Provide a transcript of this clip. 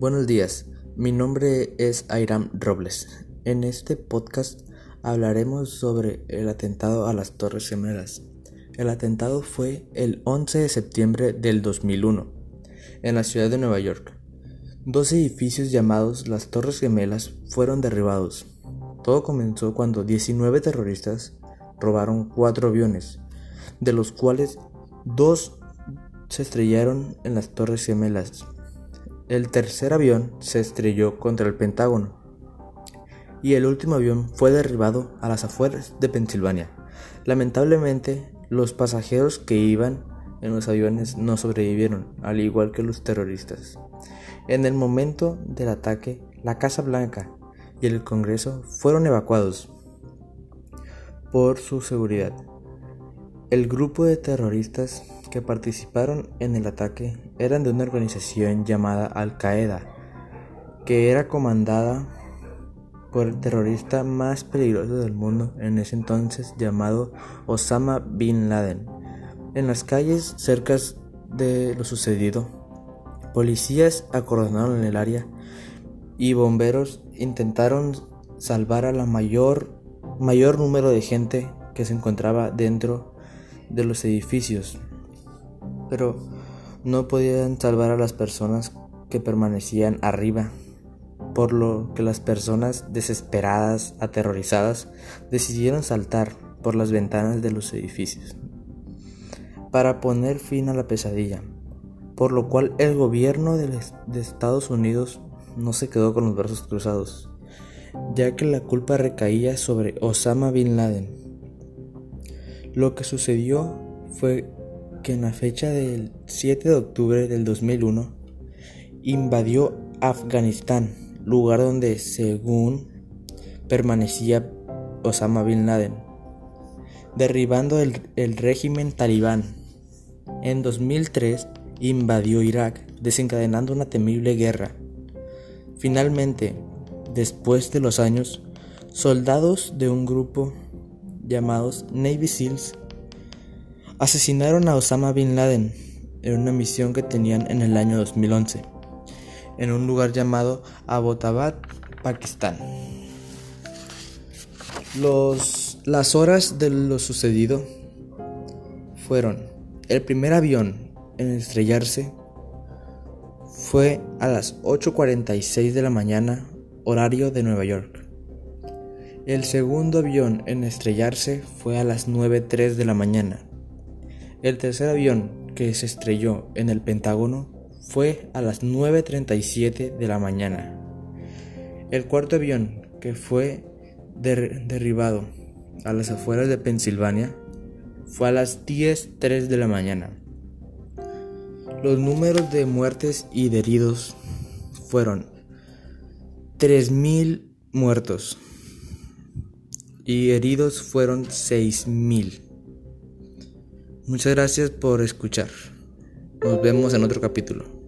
Buenos días, mi nombre es Airam Robles. En este podcast hablaremos sobre el atentado a las Torres Gemelas. El atentado fue el 11 de septiembre del 2001 en la ciudad de Nueva York. Dos edificios llamados las Torres Gemelas fueron derribados. Todo comenzó cuando 19 terroristas robaron cuatro aviones, de los cuales dos se estrellaron en las Torres Gemelas. El tercer avión se estrelló contra el Pentágono y el último avión fue derribado a las afueras de Pensilvania. Lamentablemente, los pasajeros que iban en los aviones no sobrevivieron, al igual que los terroristas. En el momento del ataque, la Casa Blanca y el Congreso fueron evacuados por su seguridad. El grupo de terroristas que participaron en el ataque eran de una organización llamada Al Qaeda, que era comandada por el terrorista más peligroso del mundo en ese entonces llamado Osama Bin Laden. En las calles cerca de lo sucedido, policías acordonaron el área y bomberos intentaron salvar a la mayor mayor número de gente que se encontraba dentro de los edificios, pero no podían salvar a las personas que permanecían arriba, por lo que las personas desesperadas, aterrorizadas, decidieron saltar por las ventanas de los edificios para poner fin a la pesadilla, por lo cual el gobierno de, Estados Unidos no se quedó con los brazos cruzados, ya que la culpa recaía sobre Osama Bin Laden. Lo que sucedió fue que en la fecha del 7 de octubre del 2001 invadió Afganistán, lugar donde según permanecía Osama Bin Laden, derribando el, régimen talibán. En 2003 invadió Irak, desencadenando una temible guerra. Finalmente, después de los años, soldados de un grupo llamados Navy SEALs asesinaron a Osama Bin Laden en una misión que tenían en el año 2011 en un lugar llamado Abbottabad, Pakistán. Los, las horas de lo sucedido fueron el primer avión en estrellarse fue a las 8.46 de la mañana horario de Nueva York. El segundo avión en estrellarse fue a las 9.03 de la mañana. El tercer avión que se estrelló en el Pentágono fue a las 9.37 de la mañana. El cuarto avión que fue derribado a las afueras de Pensilvania fue a las 10.03 de la mañana. Los números de muertes y de heridos fueron 3.000 muertos y heridos fueron 6.000. Muchas gracias por escuchar. Nos vemos en otro capítulo.